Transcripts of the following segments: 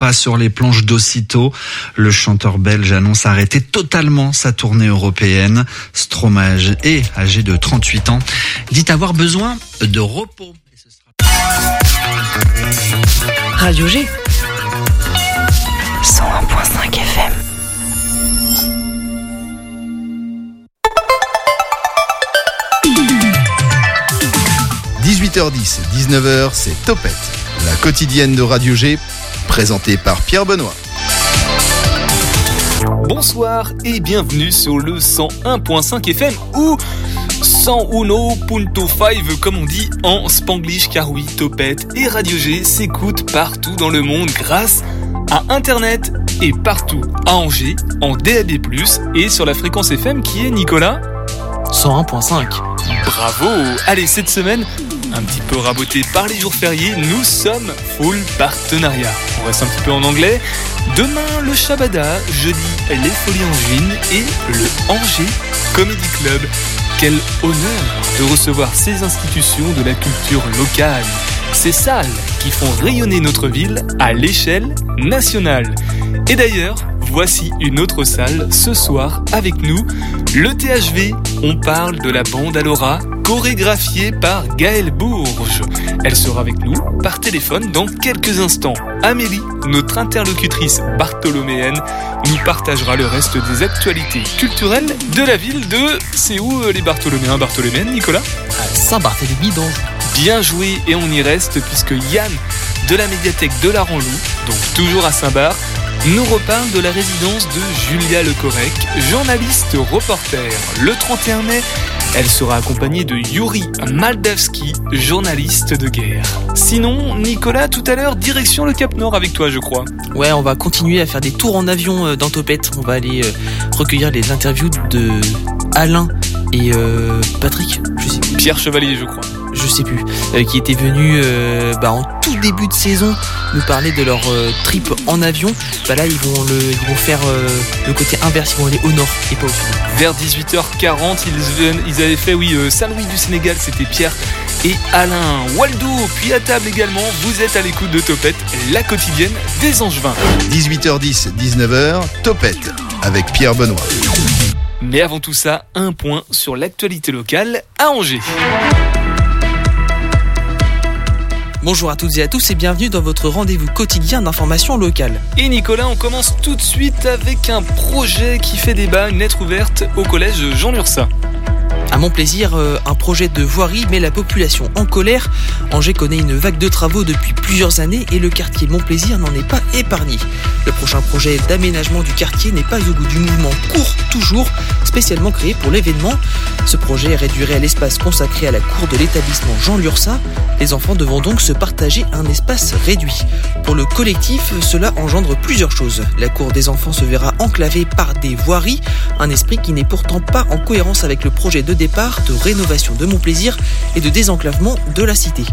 pas sur les planches d'aussitôt. Le chanteur belge annonce arrêter totalement sa tournée européenne. Stromage est âgé de 38 ans, dit avoir besoin de repos. Radio G. 101.5 FM. – 18h10, 19h, c'est Topette, la quotidienne de Radio G, présentée par Pierre Benoît. Bonsoir et bienvenue sur le 101.5 FM ou 101.5 comme on dit en spanglish car oui, Topette et Radio G s'écoutent partout dans le monde grâce à Internet et partout à Angers, en DAB+, et sur la fréquence FM qui est Nicolas 101.5. Bravo Allez, cette semaine, un petit peu raboté par les jours fériés, nous sommes full partenariat. On reste un petit peu en anglais. Demain, le Shabada, jeudi, les Folies et le Angers Comedy Club. Quel honneur de recevoir ces institutions de la culture locale, ces salles qui font rayonner notre ville à l'échelle nationale. Et d'ailleurs, voici une autre salle ce soir avec nous, le THV. On parle de la bande Alora, chorégraphiée par Gaëlle Bourges. Elle sera avec nous par téléphone dans quelques instants. Amélie, notre interlocutrice bartholoméenne, nous partagera le reste des actualités culturelles de la ville de... C'est où les Bartholoméens, Bartholoméennes, Nicolas À Saint-Barthélemy d'Anjou. Bien joué et on y reste puisque Yann de la médiathèque de la Ranlou, donc toujours à Saint-Bar, nous reparle de la résidence de Julia Lecorec, journaliste reporter. Le 31 mai, elle sera accompagnée de Yuri Maldavski, journaliste de guerre. Sinon, Nicolas, tout à l'heure, direction le Cap Nord avec toi, je crois. Ouais, on va continuer à faire des tours en avion euh, dans Topette. On va aller euh, recueillir les interviews de Alain et euh, Patrick, je sais. Pierre Chevalier, je crois. Je sais plus. euh, qui étaient venus euh, bah, en tout début de saison nous parler de leur euh, trip en avion. Bah là, ils vont le, ils vont faire euh, le côté inverse. Ils vont aller au nord et pas au sud. Vers 18h40, ils, ils avaient fait, oui, euh, Saint-Louis du Sénégal, c'était Pierre et Alain. Waldo, puis à table également, vous êtes à l'écoute de Topette, la quotidienne des Angevins. 18h10, 19h, Topette, avec Pierre Benoît. Mais avant tout ça, un point sur l'actualité locale à Angers. Bonjour à toutes et à tous et bienvenue dans votre rendez-vous quotidien d'information locale. Et Nicolas, on commence tout de suite avec un projet qui fait débat, une lettre ouverte au collège Jean Lursa. À mon plaisir, euh, un projet de voirie met la population en colère. Angers connaît une vague de travaux depuis plusieurs années et le quartier Montplaisir n'en est pas épargné. Le prochain projet d'aménagement du quartier n'est pas au bout du mouvement court toujours, spécialement créé pour l'événement. Ce projet réduirait l'espace consacré à la cour de l'établissement Jean Lursa. Les enfants devront donc se partager un espace réduit. Pour le collectif, cela engendre plusieurs choses. La cour des enfants se verra enclavée par des voiries, un esprit qui n'est pourtant pas en cohérence avec le projet de départ de rénovation de Montplaisir et de désenclavement de la cité.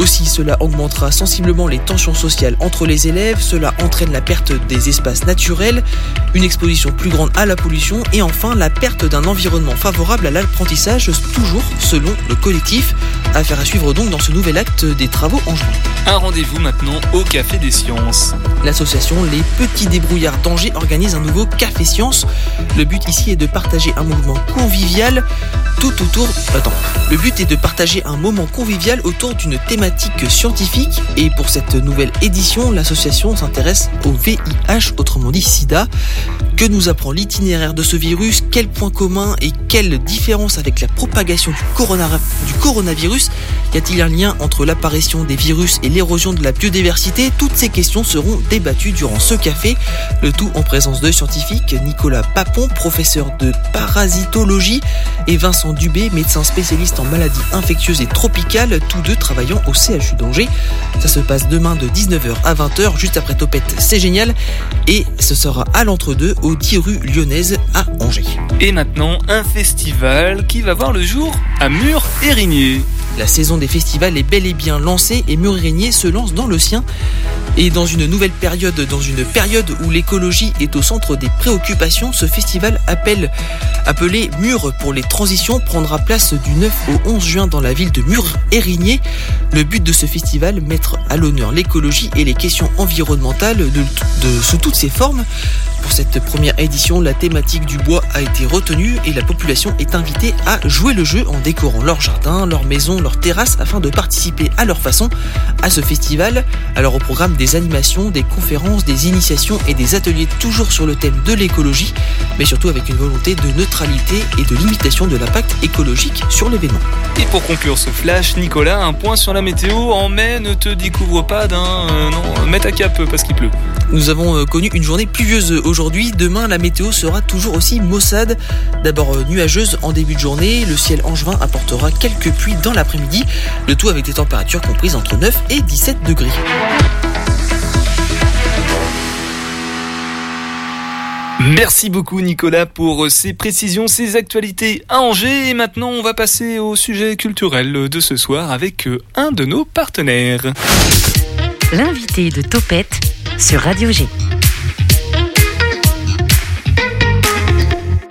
Aussi, cela augmentera sensiblement les tensions sociales entre les élèves, cela entraîne la perte des espaces naturels, une exposition plus grande à la pollution et enfin la perte d'un environnement favorable à l'apprentissage, toujours selon le collectif. Affaire à suivre donc dans ce nouvel acte des travaux en juin. Un rendez-vous maintenant au Café des Sciences. L'association Les Petits Débrouillards d'Angers organise un nouveau Café Science. Le but ici est de partager un mouvement convivial tout autour. Attends. Le but est de partager un moment convivial autour d'une thématique scientifique. Et pour cette nouvelle édition, l'association s'intéresse au VIH, autrement dit SIDA. Que nous apprend l'itinéraire de ce virus? Quels points communs et quelle différence avec la propagation du, corona- du coronavirus? Y a-t-il un lien entre l'apparition des virus et l'érosion de la biodiversité? Toutes ces questions seront débattues durant ce café, le tout en présence de scientifiques Nicolas Papon, professeur de parasitologie, et Vincent Dubé, médecin spécialiste en maladies infectieuses et tropicales, tous deux travaillant au CHU d'Angers. Ça se passe demain de 19h à 20h, juste après Topette, c'est génial, et ce sera à l'entre-deux au 10 rue Lyonnaise à Angers. Et maintenant, un festival qui va voir le jour à Mur-Érigné. La saison des festivals est bel et bien lancée et Mur-Régnier se lance dans le sien. Et dans une nouvelle période, dans une période où l'écologie est au centre des préoccupations, ce festival appelé Mur pour les transitions prendra place du 9 au 11 juin dans la ville de Mur-Érigné. Le but de ce festival, mettre à l'honneur l'écologie et les questions environnementales sous toutes ses formes. Pour cette première édition, la thématique du bois a été retenue et la population est invitée à jouer le jeu en décorant leur jardin, leur maison, leur terrasse afin de participer à leur façon à ce festival. Alors au programme des animations, des conférences, des initiations et des ateliers toujours sur le thème de l'écologie, mais surtout avec une volonté de neutralité et de limitation de l'impact écologique sur l'événement. Et pour conclure ce flash, Nicolas, un point sur la météo. En mai, ne te découvre pas d'un. euh, non, mets ta cape parce qu'il pleut. Nous avons euh, connu une journée pluvieuse aujourd'hui. Demain, la météo sera toujours aussi maussade. D'abord euh, nuageuse en début de journée. Le ciel angevin apportera quelques pluies dans l'après-midi. Le tout avec des températures comprises entre 9 et 17 degrés. Merci beaucoup Nicolas pour euh, ces précisions, ces actualités à Angers. Et maintenant, on va passer au sujet culturel de ce soir avec euh, un de nos partenaires. L'invité de Topette sur Radio G.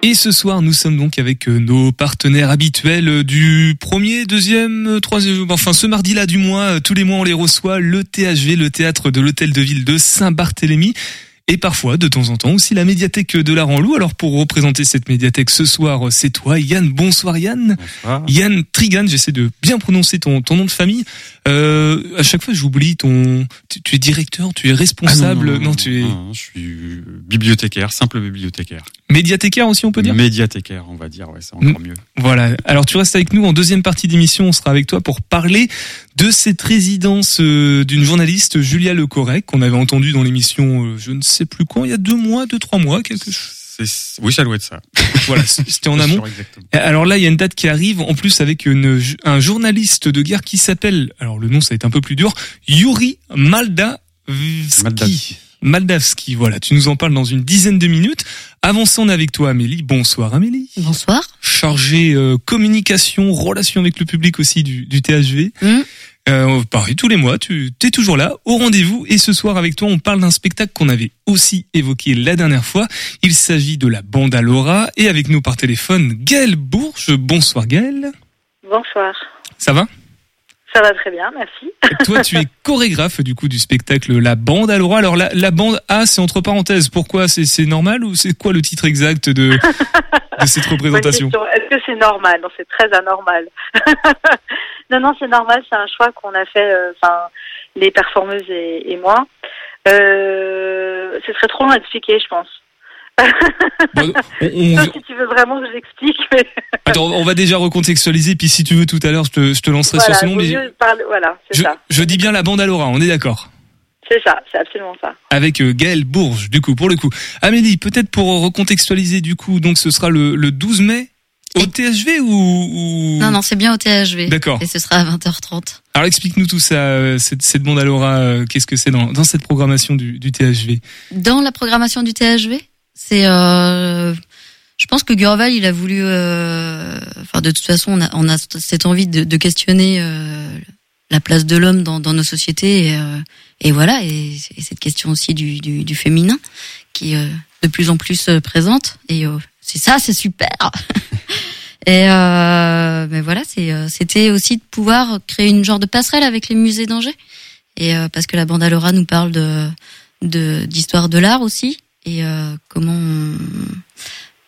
Et ce soir, nous sommes donc avec euh, nos partenaires habituels euh, du premier, deuxième, euh, troisième, enfin ce mardi-là du mois, euh, tous les mois on les reçoit, le THV, le théâtre de l'hôtel de ville de Saint-Barthélemy. Et parfois, de temps en temps, aussi la médiathèque de la Ranlou. Alors pour représenter cette médiathèque ce soir, euh, c'est toi, Yann. Bonsoir Yann. Yann Trigan, j'essaie de bien prononcer ton, ton nom de famille. Euh, à chaque fois, j'oublie ton. Tu, tu es directeur, tu es responsable. Ah non, non, non, tu es je suis bibliothécaire, simple bibliothécaire. médiathécaire aussi, on peut dire? Médiathécaire, on va dire, ouais, c'est encore mieux. Voilà. Alors tu restes avec nous en deuxième partie d'émission. On sera avec toi pour parler de cette résidence euh, d'une journaliste Julia Le Correc qu'on avait entendue dans l'émission, euh, je ne sais plus quand, il y a deux mois, deux trois mois, quelque chose. Oui, ça doit être ça. Voilà, c'était en amont. sûr, exactement. Alors là, il y a une date qui arrive, en plus avec une, un journaliste de guerre qui s'appelle, alors le nom ça va être un peu plus dur, Yuri Maldavski. Maldavski. Maldavski, voilà, tu nous en parles dans une dizaine de minutes. Avant ça, on est avec toi Amélie. Bonsoir Amélie. Bonsoir. Chargée euh, communication, relation avec le public aussi du, du THV. Mhm. Euh, pareil, tous les mois, tu es toujours là, au rendez-vous. Et ce soir, avec toi, on parle d'un spectacle qu'on avait aussi évoqué la dernière fois. Il s'agit de la bande à Laura. Et avec nous par téléphone, Gaëlle Bourges. Bonsoir Gaëlle. Bonsoir. Ça va? Ça va très bien, merci. Toi, tu es chorégraphe du coup du spectacle La Bande à Laura. Alors la, la bande A, c'est entre parenthèses. Pourquoi C'est normal ou c'est quoi le titre exact de, de cette représentation. Est-ce que c'est normal? Non, c'est très anormal. non, non, c'est normal. C'est un choix qu'on a fait, euh, les performeuses et, et moi. Euh, ce serait trop long à expliquer, je pense. Bon, on- on- Sauf si tu veux vraiment que je l'explique. Mais Attends, on va déjà recontextualiser, puis si tu veux tout à l'heure, je te, je te lancerai voilà, sur ce nom. Mais voilà, je, ça. je dis bien la bande à Laura, on est d'accord C'est ça, c'est absolument ça. avec euh, Gaëlle Bourges, du coup, pour le coup. Amélie, peut-être pour recontextualiser, du coup, donc ce sera le, le 12 mai au THV ou, ou... Non, non, c'est bien au THV. D'accord. Et ce sera à 20h30. Alors explique-nous tout ça, euh, cette, cette bande à Laura, euh, qu'est-ce que c'est dans, dans cette programmation du, du THV Dans la programmation du THV, c'est, euh, je pense que Gurval, il a voulu, euh, enfin, de toute façon, on a, on a cette envie de, de questionner euh, la place de l'homme dans, dans nos sociétés, et, euh, et voilà, et, et cette question aussi du, du, du féminin qui est de plus en plus présente. Et c'est ça, c'est super. Et euh, mais voilà, c'était aussi de pouvoir créer une genre de passerelle avec les musées d'Angers. Et euh, parce que la bande à Laura nous parle de de d'histoire de l'art aussi et euh, comment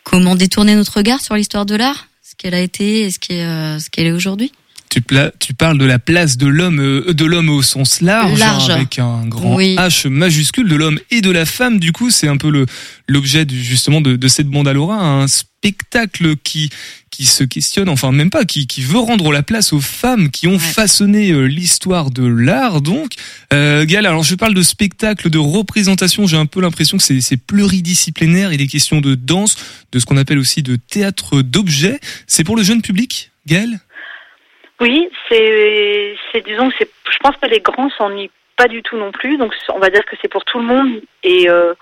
comment détourner notre regard sur l'histoire de l'art, ce qu'elle a été et ce qu'est euh, ce qu'elle est aujourd'hui? Tu, tu parles de la place de l'homme, euh, de l'homme au sens large, Large. hein, avec un grand Oui. H majuscule, de l'homme et de la femme. Du coup, c'est un peu le l'objet du- justement de, de cette bande à Laura, un spectacle qui qui se questionne, enfin même pas, qui, qui veut rendre la place aux femmes qui ont Ouais. façonné euh, l'histoire de l'art. Donc, euh, Gaël, alors je parle de spectacle, de représentation. J'ai un peu l'impression que c'est c'est pluridisciplinaire. Il est question de danse, de ce qu'on appelle aussi de théâtre d'objets. C'est pour le jeune public, Gaël Oui, c'est, c'est disons c'est, je pense que les grands s'ennuient pas du tout non plus, donc on va dire que c'est pour tout le monde. Et euh,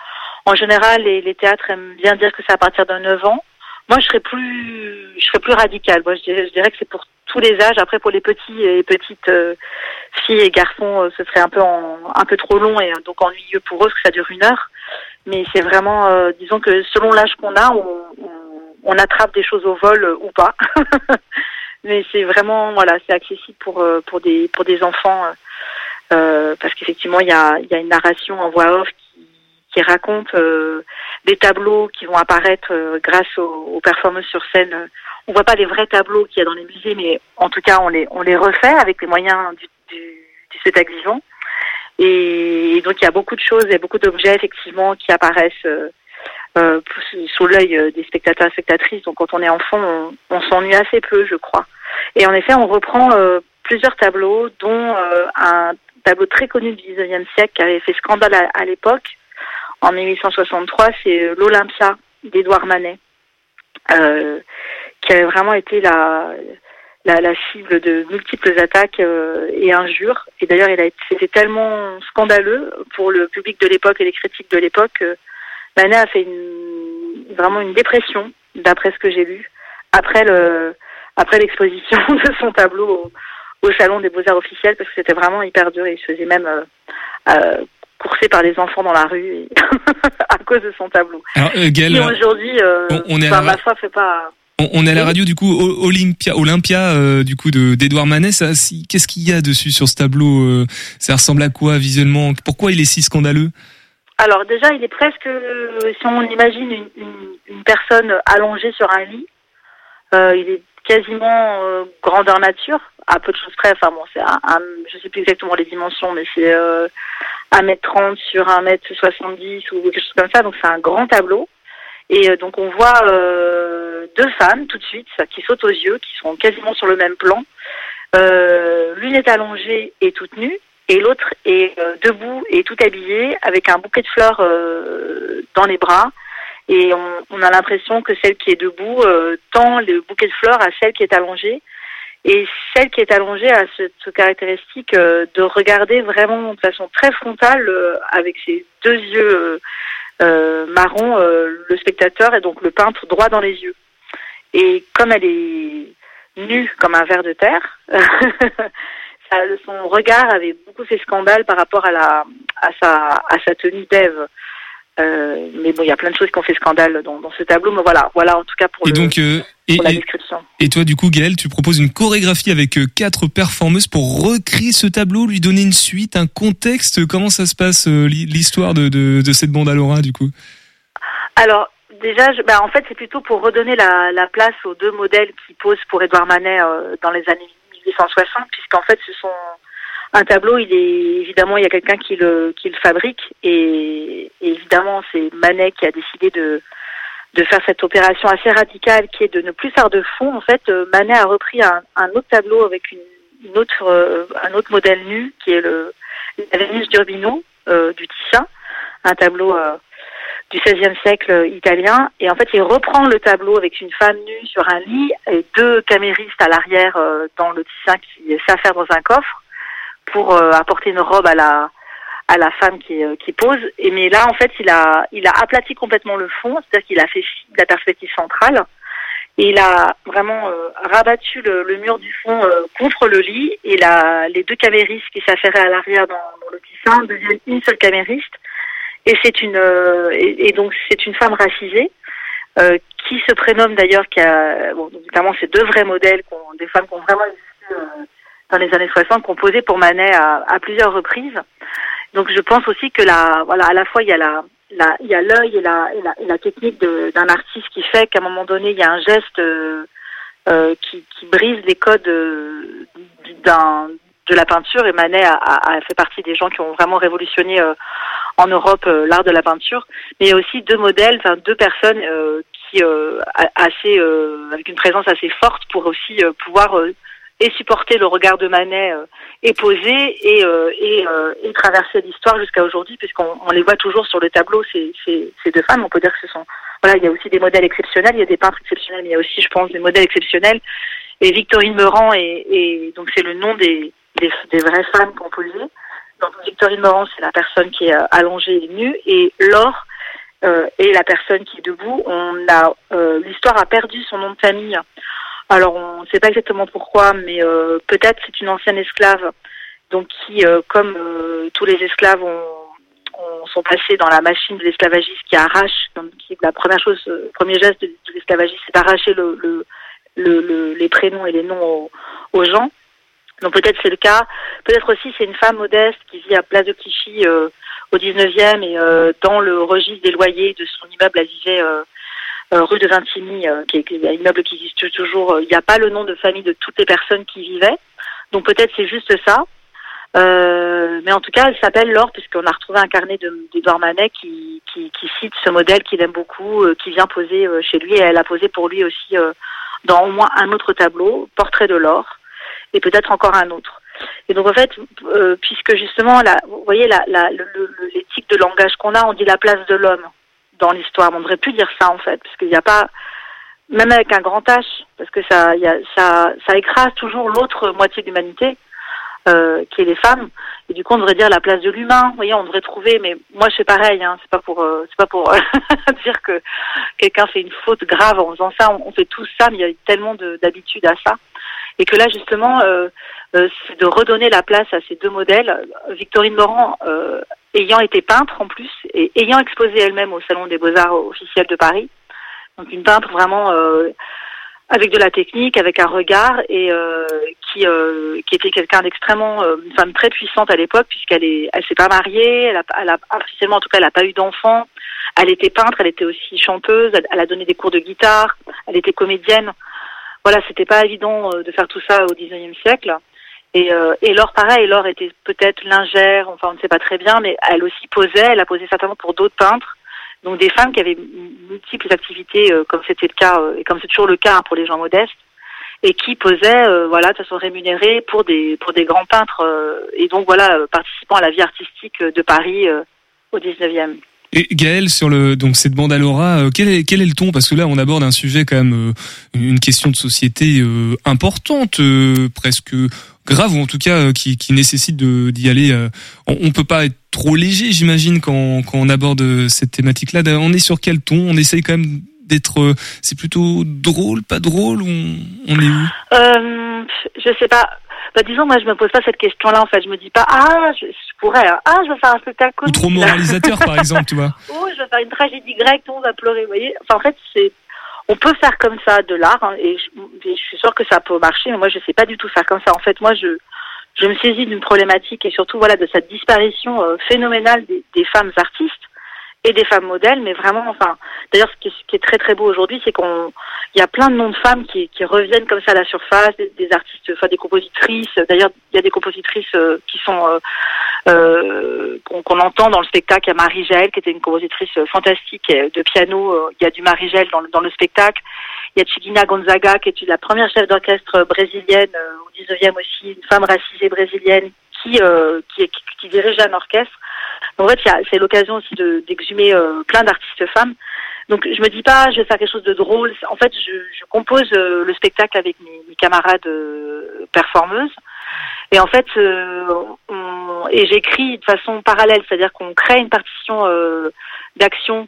en général, les, théâtres aiment bien dire que c'est à partir de 9 ans. Moi, je serais plus, je serais plus radicale. Moi, je dirais, que c'est pour tous les âges. Après, pour les petits et petites euh, filles et garçons, euh, ce serait un peu en, un peu trop long et euh, donc ennuyeux pour eux parce que ça dure une heure. Mais c'est vraiment, euh, disons que selon l'âge qu'on a, on, on, attrape des choses au vol ou pas. Mais c'est vraiment, voilà, c'est accessible pour euh, pour des pour des enfants euh, euh, parce qu'effectivement, il y a il y a une narration en voix off qui qui raconte euh, des tableaux qui vont apparaître euh, grâce aux, aux performances sur scène. On voit pas les vrais tableaux qu'il y a dans les musées, mais en tout cas, on les on les refait avec les moyens du, du, du spectacle vivant. Et, et donc, il y a beaucoup de choses et beaucoup d'objets effectivement qui apparaissent. Euh, sous l'œil euh, des spectateurs et spectatrices. Donc quand on est enfant, on, on s'ennuie assez peu, je crois. Et en effet, on reprend euh, plusieurs tableaux, dont euh, un tableau très connu du 19e siècle qui avait fait scandale à, l'époque, en 1863, c'est euh, l'Olympia d'Édouard Manet, euh, qui avait vraiment été la, la, la cible de multiples attaques et injures. Et d'ailleurs, c'était tellement scandaleux pour le public de l'époque et les critiques de l'époque que Manet a fait une, vraiment une dépression, d'après ce que j'ai lu, après le après l'exposition de son tableau au, au salon des beaux-arts officiels, parce que c'était vraiment hyper dur. Et il se faisait même euh, euh, courser par les enfants dans la rue et à cause de son tableau. Alors, euh, aujourd'hui, on- on est à la- ma foi, fait pas. on, on est à la radio du coup Olympia, Olympia euh, du coup de d'Edouard Manet. Si- qu'est-ce qu'il y a dessus sur ce tableau euh, Ça ressemble à quoi visuellement? Pourquoi il est si scandaleux? Alors déjà, il est presque, euh, si on imagine une, une, une personne allongée sur un lit, euh, il est quasiment euh, grandeur nature, à peu de choses près. Enfin bon, c'est un, je sais plus exactement les dimensions, mais c'est euh, 1m30 sur 1m70 ou quelque chose comme ça. Donc c'est un grand tableau. Et euh, donc on voit euh, deux femmes tout de suite qui sautent aux yeux, qui sont quasiment sur le même plan. L'une est allongée et toute nue, et l'autre est euh, debout et tout habillée avec un bouquet de fleurs euh, dans les bras. Et on, on a l'impression que celle qui est debout euh, tend le bouquet de fleurs à celle qui est allongée. Et celle qui est allongée a cette caractéristique euh, de regarder vraiment de façon très frontale, euh, avec ses deux yeux euh, marrons, le spectateur et donc le peintre droit dans les yeux. Et comme elle est nue comme un ver de terre, son regard avait beaucoup fait scandale par rapport à, la, à, sa, à sa tenue d'Ève. Euh, mais bon, il y a plein de choses qui ont fait scandale dans, dans ce tableau. Mais voilà, voilà en tout cas pour, Et le- donc euh, et, la description. et toi du coup Gaël, tu proposes une chorégraphie avec euh, quatre performeuses pour recréer ce tableau, lui donner une suite, un contexte. Comment ça se passe l'hi- l'histoire de, de de cette bande à Laura du coup? Alors, déjà, je, bah, en fait, c'est plutôt pour redonner la, la place aux deux modèles qui posent pour Édouard Manet dans les années 1860, puisqu'en fait, ce sont un tableau. Il est évidemment, il y a quelqu'un qui le qui le fabrique, et, et évidemment, c'est Manet qui a décidé de de faire cette opération assez radicale, qui est de ne plus faire de fond. En fait, euh, Manet a repris un, autre tableau avec une, une autre euh, un autre modèle nu, qui est le la Vénus d'Urbino euh, du Titien, un tableau du XVIe siècle italien. Et en fait, il reprend le tableau avec une femme nue sur un lit et deux caméristes à l'arrière euh, dans le Titien qui s'affairent dans un coffre pour euh, apporter une robe à la à la femme qui, euh, qui pose. Et mais là, en fait, il a il a aplati complètement le fond, c'est-à-dire qu'il a fait la perspective centrale. Et il a vraiment euh, rabattu le, le mur du fond euh, contre le lit et la, les deux caméristes qui s'affairaient à l'arrière dans, dans le Tissin deviennent une seule camériste et c'est une euh, et, et donc c'est une femme racisée euh, qui se prénomme d'ailleurs qui a bon notamment c'est deux vrais modèles des femmes qui ont vraiment existé euh, dans les années 60 composées pour Manet à, à plusieurs reprises. Donc je pense aussi que la voilà à la fois il y a la il y a l'œil et la, et la et la technique d'un artiste qui fait qu'à un moment donné il y a un geste euh, euh, qui, qui brise les codes euh, d'un de la peinture et Manet a, a, a fait partie des gens qui ont vraiment révolutionné euh, en Europe euh, l'art de la peinture, mais aussi deux modèles, enfin deux personnes euh, qui euh, assez avec une présence assez forte pour aussi pouvoir et supporter le regard de Manet et poser et et, et traverser l'histoire jusqu'à aujourd'hui puisqu'on on les voit toujours sur le tableau ces, ces ces deux femmes. On peut dire que ce sont voilà il y a aussi des modèles exceptionnels, il y a des peintres exceptionnels, mais il y a aussi je pense des modèles exceptionnels. Et Victorine Meurant et, et donc c'est le nom des, des vraies femmes composées. Donc Victorine Morand, c'est la personne qui est euh, allongée et nue, et Laure euh, est la personne qui est debout. On a euh, l'histoire a perdu son nom de famille Alors on ne sait pas exactement pourquoi, mais euh, peut-être c'est une ancienne esclave, donc qui, euh, comme euh, tous les esclaves, ont, ont- sont passés dans la machine de l'esclavagiste qui arrache. Donc la première chose, le premier geste de, l'esclavagiste, c'est d'arracher le, le, le- le- les prénoms et les noms aux gens. Donc peut-être c'est le cas. Peut-être aussi c'est une femme modeste qui vit à Place de Clichy euh, au 19e et euh, dans le registre des loyers de son immeuble, elle vivait euh, euh, rue de Vintimille, euh, qui est un immeuble qui existe toujours. Euh, Il n'y a pas le nom de famille de toutes les personnes qui y vivaient. Donc peut-être c'est juste ça. Mais en tout cas, elle s'appelle Laure puisqu'on a retrouvé un carnet de- d'Edouard Manet qui, qui, qui cite ce modèle qu'il aime beaucoup, qui vient poser chez lui et elle a posé pour lui aussi dans au moins un autre tableau, Portrait de Laure, et peut-être encore un autre. Et donc en fait, euh, puisque justement, vous voyez, l'éthique de langage qu'on a, on dit la place de l'homme dans l'histoire. On ne devrait plus dire ça en fait, parce qu'il n'y a pas, même avec un grand H, parce que ça, écrase toujours l'autre moitié de l'humanité, euh, qui est les femmes. Et du coup, on devrait dire la place de l'humain. Vous voyez, on devrait trouver. Mais moi, je fais pareil. Hein, c'est pas pour, euh, c'est pas pour dire que quelqu'un fait une faute grave en faisant ça. On, fait tous ça, mais il y a tellement de- d'habitude à ça. Et que là, justement, euh, euh, c'est de redonner la place à ces deux modèles. Victorine Laurent, euh, ayant été peintre en plus, et ayant exposé elle-même au Salon des Beaux-Arts officiel de Paris, donc une peintre vraiment avec de la technique, avec un regard, et qui, qui était quelqu'un d'extrêmement, une femme très puissante à l'époque, puisqu'elle est, elle s'est pas mariée, elle a, elle a officiellement en tout cas, elle a pas eu d'enfant. Elle était peintre, elle était aussi chanteuse, elle a donné des cours de guitare, elle était comédienne. Voilà, c'était pas évident euh, de faire tout ça au 19e siècle. Et, euh, et Laure, pareil, Laure était peut-être lingère, enfin on ne sait pas très bien, mais elle aussi posait, elle a posé certainement pour d'autres peintres. Donc des femmes qui avaient multiples activités, euh, comme c'était le cas, euh, et comme c'est toujours le cas hein, pour les gens modestes, et qui posaient, voilà, de façon rémunérée pour des pour des grands peintres, et donc voilà, participant à la vie artistique de Paris au 19e. Et Gaël, sur le donc cette bande à Laura, euh, quel est quel est le ton? Parce que là, on aborde un sujet quand même, euh, une question de société euh, importante, presque grave, ou en tout cas qui, qui nécessite d'y aller. on, peut pas être trop léger, j'imagine, quand quand on aborde cette thématique-là. On est sur quel ton? On essaye quand même d'être. C'est plutôt drôle, pas drôle. On, on est où? Euh, je sais pas. Bah, disons, moi, je me pose pas cette question-là. En fait, je me dis pas, ah, je, je pourrais, hein. ah, je vais faire un spectacle Ou trop moralisateur, par exemple, tu vois. oh, je vais faire une tragédie grecque, tout le monde va pleurer, vous voyez. Enfin, en fait, c'est, on peut faire comme ça de l'art, hein, et, je, et je suis sûre que ça peut marcher, mais moi, je sais pas du tout faire comme ça. En fait, moi, je, je me saisis d'une problématique et surtout, voilà, de cette disparition euh, phénoménale des, des femmes artistes et des femmes modèles, mais vraiment, enfin, d'ailleurs, ce ce qui est très très beau aujourd'hui, c'est qu'on, il y a plein de noms de femmes qui, qui reviennent comme ça à la surface, des, artistes, enfin des compositrices. D'ailleurs, il y a des compositrices euh, qui sont euh, euh, qu'on entend dans le spectacle. Il y a Marie Gel, qui était une compositrice euh, fantastique euh, de piano. Euh, Il y a du Marie Gel dans, dans le spectacle. Il y a Chiquina Gonzaga, qui est la première chef d'orchestre brésilienne au 19e aussi, une femme racisée brésilienne qui, qui, qui dirige un orchestre. En fait, c'est l'occasion aussi de- d'exhumer euh, plein d'artistes femmes. Donc je me dis pas, je vais faire quelque chose de drôle. En fait, je, je compose euh, le spectacle avec mes, mes camarades euh, performeuses. Et en fait, euh, on- et j'écris de façon parallèle, c'est-à-dire qu'on crée une partition euh, d'action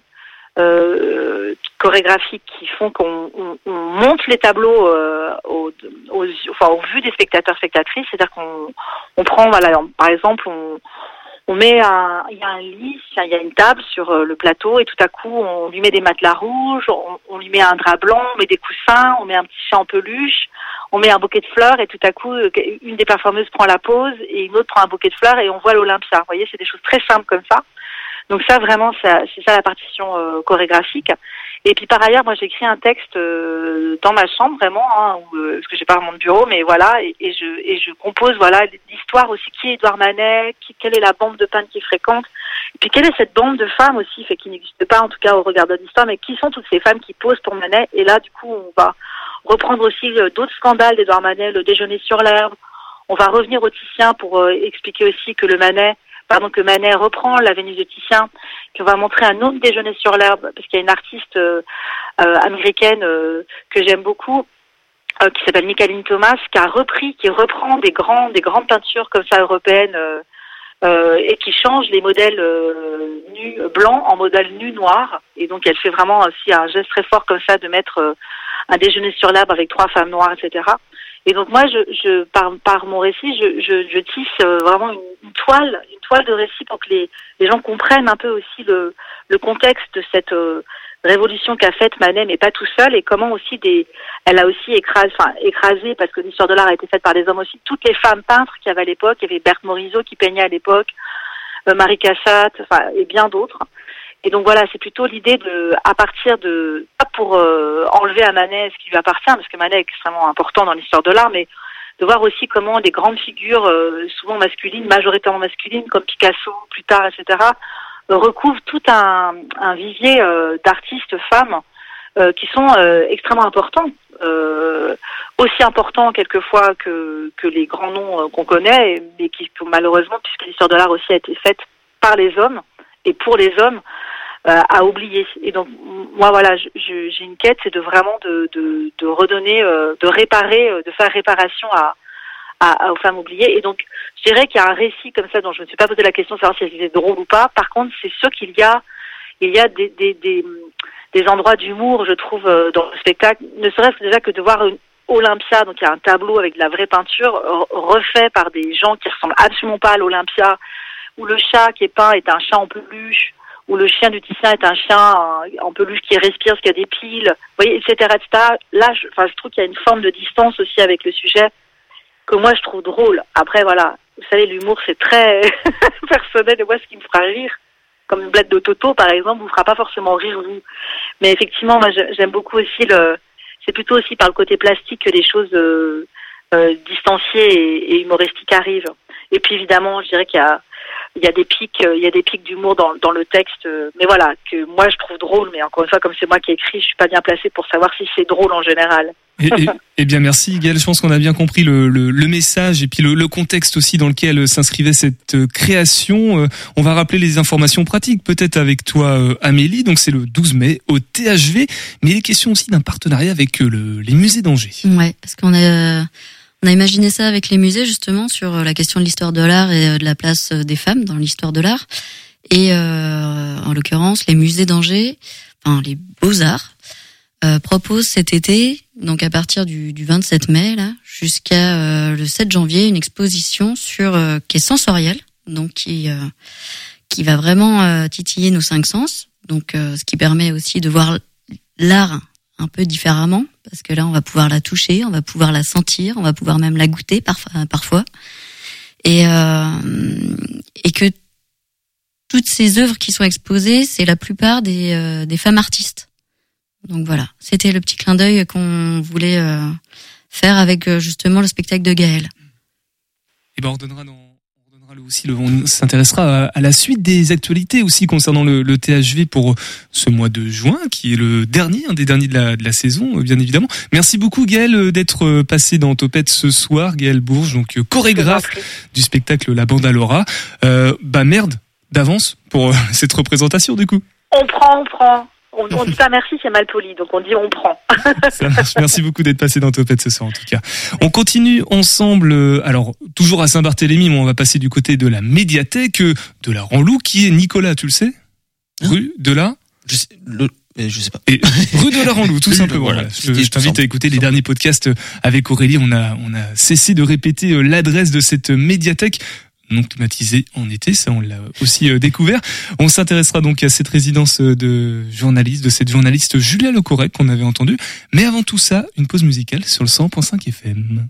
euh, chorégraphique qui font qu'on on, on monte les tableaux aux, aux, enfin, aux vues des spectateurs spectatrices. C'est-à-dire qu'on on prend, voilà, par exemple, on, on met un, il y a un lit, il y a une table sur euh, le plateau et tout à coup on lui met des matelas rouges, on, lui met un drap blanc, on met des coussins, on met un petit chat en peluche, on met un bouquet de fleurs et tout à coup euh, une des performeuses prend la pause et une autre prend un bouquet de fleurs et on voit l'Olympia. Vous voyez, c'est des choses très simples comme ça. Donc ça vraiment, c'est ça la partition euh, chorégraphique. Et puis par ailleurs, moi j'écris un texte euh, dans ma chambre vraiment, hein, où, euh, parce que j'ai pas vraiment de bureau, mais voilà, et, je et je compose voilà l'histoire aussi qui est Edouard Manet, qui, quelle est la bande de peintres qu'il fréquente, et puis quelle est cette bande de femmes aussi, fait qui n'existe pas en tout cas au regard de l'histoire, mais qui sont toutes ces femmes qui posent pour Manet? Et là, du coup, on va reprendre aussi euh, d'autres scandales d'Edouard Manet, le déjeuner sur l'herbe. On va revenir au Titien pour expliquer aussi que le Manet, pardon, que Manet reprend la Vénus de Titien. Puis on va montrer un autre déjeuner sur l'herbe parce qu'il y a une artiste euh, euh, américaine euh, que j'aime beaucoup qui s'appelle Michaeline Thomas qui a repris, qui reprend des grands, des grandes peintures comme ça européennes et qui change les modèles nus blancs en modèles nus noirs. Et donc elle fait vraiment aussi un geste très fort comme ça de mettre un déjeuner sur l'arbre avec trois femmes noires, etc. Et donc moi, je, je par, par mon récit, je, je, je tisse euh, vraiment une, toile, une toile de récit pour que les, les gens comprennent un peu aussi le, le contexte de cette euh, révolution qu'a faite Manet, mais pas tout seul, et comment aussi des, elle a aussi écrasé, enfin écrasé, parce que l'histoire de l'art a été faite par des hommes aussi, toutes les femmes peintres qu'il y avait à l'époque. Il y avait Berthe Morisot qui peignait à l'époque, euh, Marie Cassatt, enfin et bien d'autres. Et donc voilà, c'est plutôt l'idée de, à partir de, pour euh, enlever à Manet ce qui lui appartient, parce que Manet est extrêmement important dans l'histoire de l'art, mais de voir aussi comment des grandes figures, euh, souvent masculines, majoritairement masculines, comme Picasso plus tard, etc., euh, recouvrent tout un, un vivier d'artistes femmes qui sont extrêmement importants, aussi importants quelquefois que, que les grands noms qu'on connaît, mais qui malheureusement, puisque l'histoire de l'art aussi a été faite par les hommes et pour les hommes, à oublier. Et donc moi voilà, j'ai une quête, c'est de vraiment de, de, de redonner, euh, de réparer, euh, de faire réparation à, à, aux femmes oubliées. Et donc je dirais qu'il y a un récit comme ça dont je ne me suis pas posé la question de savoir si c'était drôle ou pas. Par contre, c'est sûr qu'il y a il y a des, des, des, des endroits d'humour, je trouve, euh, dans le spectacle. Ne serait-ce que déjà que de voir une Olympia, donc il y a un tableau avec de la vraie peinture euh, refait par des gens qui ressemblent absolument pas à l'Olympia, où le chat qui est peint est un chat en peluche, où le chien du Titien est un chien en peluche qui respire parce qu'il y a des piles, vous voyez, etc.. Là, je, enfin, je trouve qu'il y a une forme de distance aussi avec le sujet que moi je trouve drôle. Après, voilà, vous savez, l'humour c'est très personnel et moi ce qui me fera rire, comme une blague de Toto par exemple, vous fera pas forcément rire vous. Mais effectivement, moi j'ai- j'aime beaucoup aussi le, c'est plutôt aussi par le côté plastique que les choses euh, euh, distanciées et, et humoristiques arrivent. Et puis évidemment, je dirais qu'il y a il y a des pics, euh, il y a des pics d'humour dans, dans le texte, euh, mais voilà que moi je trouve drôle. Mais encore une fois, comme c'est moi qui ai écrit, je suis pas bien placée pour savoir si c'est drôle en général. Eh, eh- eh bien, merci Gaël. Je pense qu'on a bien compris le, le, le message et puis le, le contexte aussi dans lequel euh, s'inscrivait cette création. On va rappeler les informations pratiques, peut-être avec toi, Amélie. Donc, c'est le 12 mai au THV, mais il est question aussi d'un partenariat avec le- les musées d'Angers. Ouais, parce qu'on a on a imaginé ça avec les musées justement sur euh, la question de l'histoire de l'art et euh, de la place euh, des femmes dans l'histoire de l'art. Et euh, en l'occurrence, les musées d'Angers, enfin les Beaux-Arts, euh, proposent cet été, donc à partir du, du 27 mai là, jusqu'à euh, le 7 janvier, une exposition sur qui est sensorielle, donc qui qui va vraiment titiller nos cinq sens, donc ce qui permet aussi de voir l'art un peu différemment parce que là on va pouvoir la toucher, on va pouvoir la sentir, on va pouvoir même la goûter parfois, parfois. et euh, et que toutes ces œuvres qui sont exposées, c'est la plupart des euh, des femmes artistes. Donc voilà, c'était le petit clin d'œil qu'on voulait euh, faire avec euh, justement le spectacle de Gaël. Et ben, on redonnera dans aussi on s'intéressera à, la suite des actualités aussi concernant le, le THV pour ce mois de juin, qui est le dernier, un des derniers de la, de la saison, euh, bien évidemment. Merci beaucoup Gaël euh, d'être euh, passé dans Topette ce soir, Gaël Bourges, donc chorégraphe du spectacle La Bande à Laura. Euh, bah merde, d'avance pour cette représentation du coup. On prend, on prend. On, on dit pas merci, c'est mal poli, donc on dit on prend. Ça marche. Merci beaucoup d'être passé dans Topette ce soir en tout cas. On continue ensemble, euh, alors toujours à Saint-Barthélemy, mais on va passer du côté de la médiathèque euh, de la Ranlou, qui est Nicolas, tu le sais? Rue de la? Je sais, le, eh, je sais pas. et rue de la Ranlou, tout simplement. voilà. Je, je t'invite à écouter les derniers podcasts avec Aurélie. On a, on a cessé de répéter euh, l'adresse de cette médiathèque non climatisée en été, ça on l'a aussi euh, découvert. On s'intéressera donc à cette résidence euh, de journaliste, de cette journaliste Julia Lecorrec qu'on avait entendue. Mais avant tout ça, une pause musicale sur le 100.5 FM.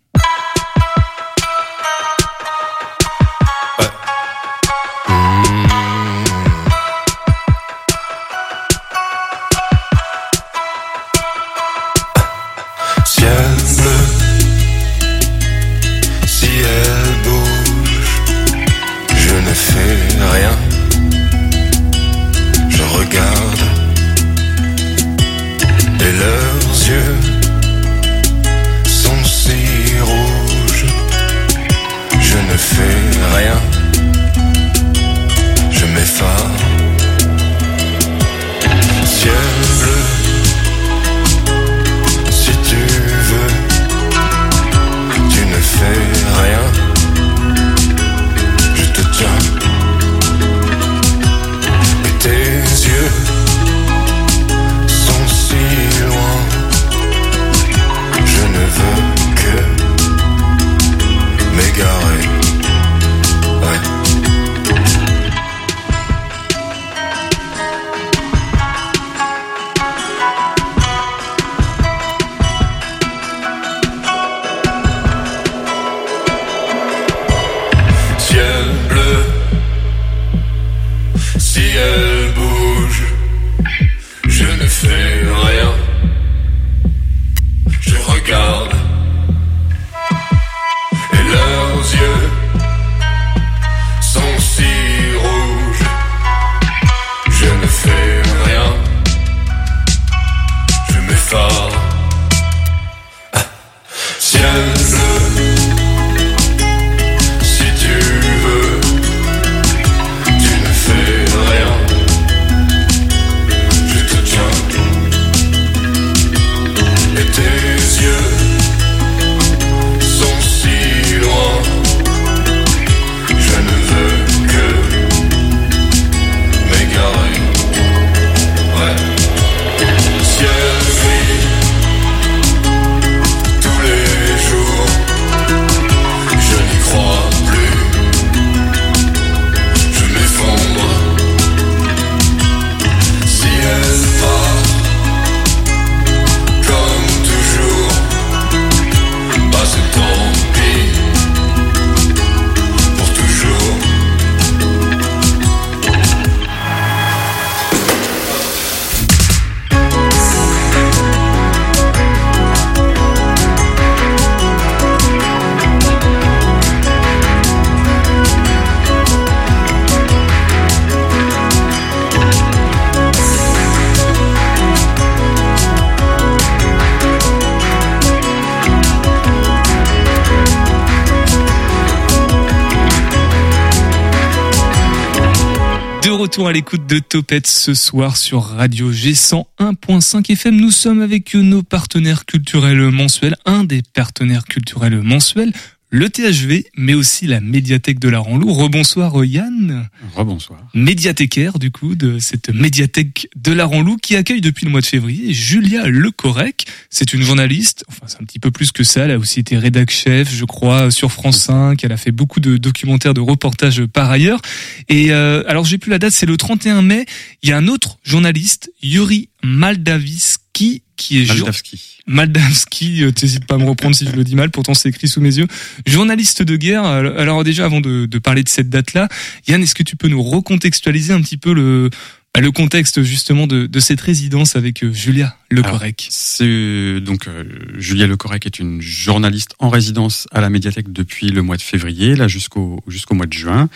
Retour à l'écoute de Topette ce soir sur Radio G 101.5 FM. Nous sommes avec nos partenaires culturels mensuels, un des partenaires culturels mensuels, le THV, mais aussi la médiathèque de la Ranlou. Rebonsoir Yann. Rebonsoir. Médiathécaire du coup de cette médiathèque de la Ranlou qui accueille depuis le mois de février Julia Lecorec. C'est une journaliste, enfin c'est un petit peu plus que ça, elle a aussi été rédac chef, je crois, sur France 5, elle a fait beaucoup de documentaires, de reportages par ailleurs. Et euh, alors j'ai plus la date, c'est le 31 mai, il y a un autre journaliste, Yuri Maldaviski, qui est jour- Maldavski. Maldavski, euh, t'hésites pas à me reprendre si je le dis mal, pourtant c'est écrit sous mes yeux. Journaliste de guerre. Alors alors déjà, avant de, de parler de cette date-là, Yann, est-ce que tu peux nous recontextualiser un petit peu le, bah, le contexte justement de, de cette résidence avec euh, Julia Lecorec? C'est donc euh, Julia Lecorec est une journaliste en résidence à la médiathèque depuis le mois de février, là jusqu'au jusqu'au mois de juin,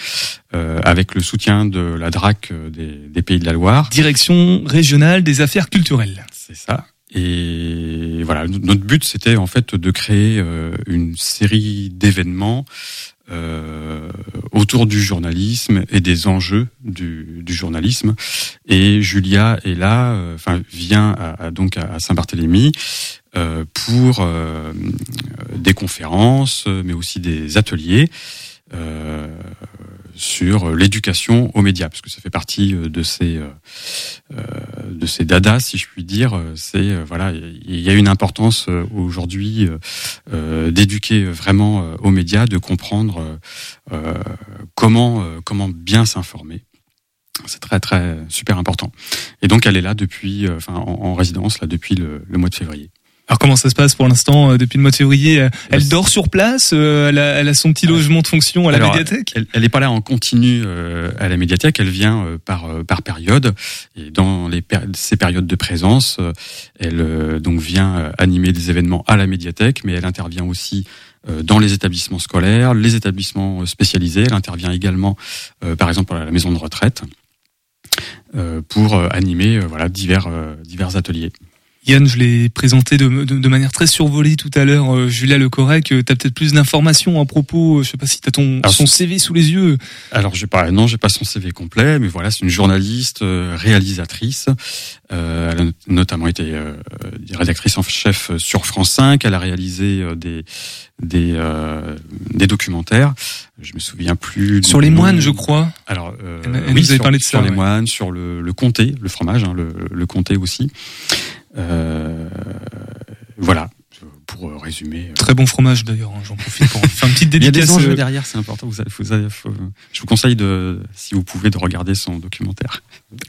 euh, avec le soutien de la DRAC euh, des, des Pays de la Loire. Direction régionale des affaires culturelles. C'est ça. Et voilà, notre but c'était en fait de créer euh, une série d'événements euh, autour du journalisme et des enjeux du, journalisme. Et Julia est là, euh, enfin vient à, donc à Saint-Barthélemy pour des conférences, mais aussi des ateliers. Sur l'éducation aux médias, parce que ça fait partie euh, de ces euh, euh, de ces dadas, si je puis dire. C'est voilà, il y a une importance aujourd'hui d'éduquer vraiment aux médias, de comprendre comment comment bien s'informer. C'est très très super important. Et donc elle est là depuis, enfin en, en résidence là depuis le mois de février. Alors comment ça se passe pour l'instant euh, depuis le mois de février euh, Elle dort sur place euh, elle, a, elle a son petit logement de fonction à la Alors, médiathèque Elle, elle est pas là en continu à la médiathèque, elle vient par par période et dans les ces périodes de présence, elle donc vient animer des événements à la médiathèque, mais elle intervient aussi dans les établissements scolaires, les établissements spécialisés. Elle intervient également, par exemple, à la maison de retraite pour animer voilà divers divers ateliers. Yann, je l'ai présenté de, de, de manière très survolée tout à l'heure. Euh, Julia Lecorec, euh, t'as peut-être plus d'informations à propos. euh, Je sais pas si t'as ton Alors, son CV sous les yeux. Alors j'ai pas non j'ai pas son CV complet mais voilà c'est une journaliste euh, réalisatrice euh, elle a notamment été euh, rédactrice en chef sur France 5 elle a réalisé euh, des des euh, des documentaires je me souviens plus Sur les nom. moines, je crois. alors euh, Elle- elle oui avait sur, parlé de ça, sur les ouais. moines sur le le comté le fromage hein, le le comté aussi voilà pour euh, résumer Très bon fromage d'ailleurs. hein, J'en profite pour faire une petite il y a dédicace. des enjeux euh, derrière, c'est important. Vous avez- vous avez- faut- je vous conseille de, si vous pouvez, de regarder son documentaire.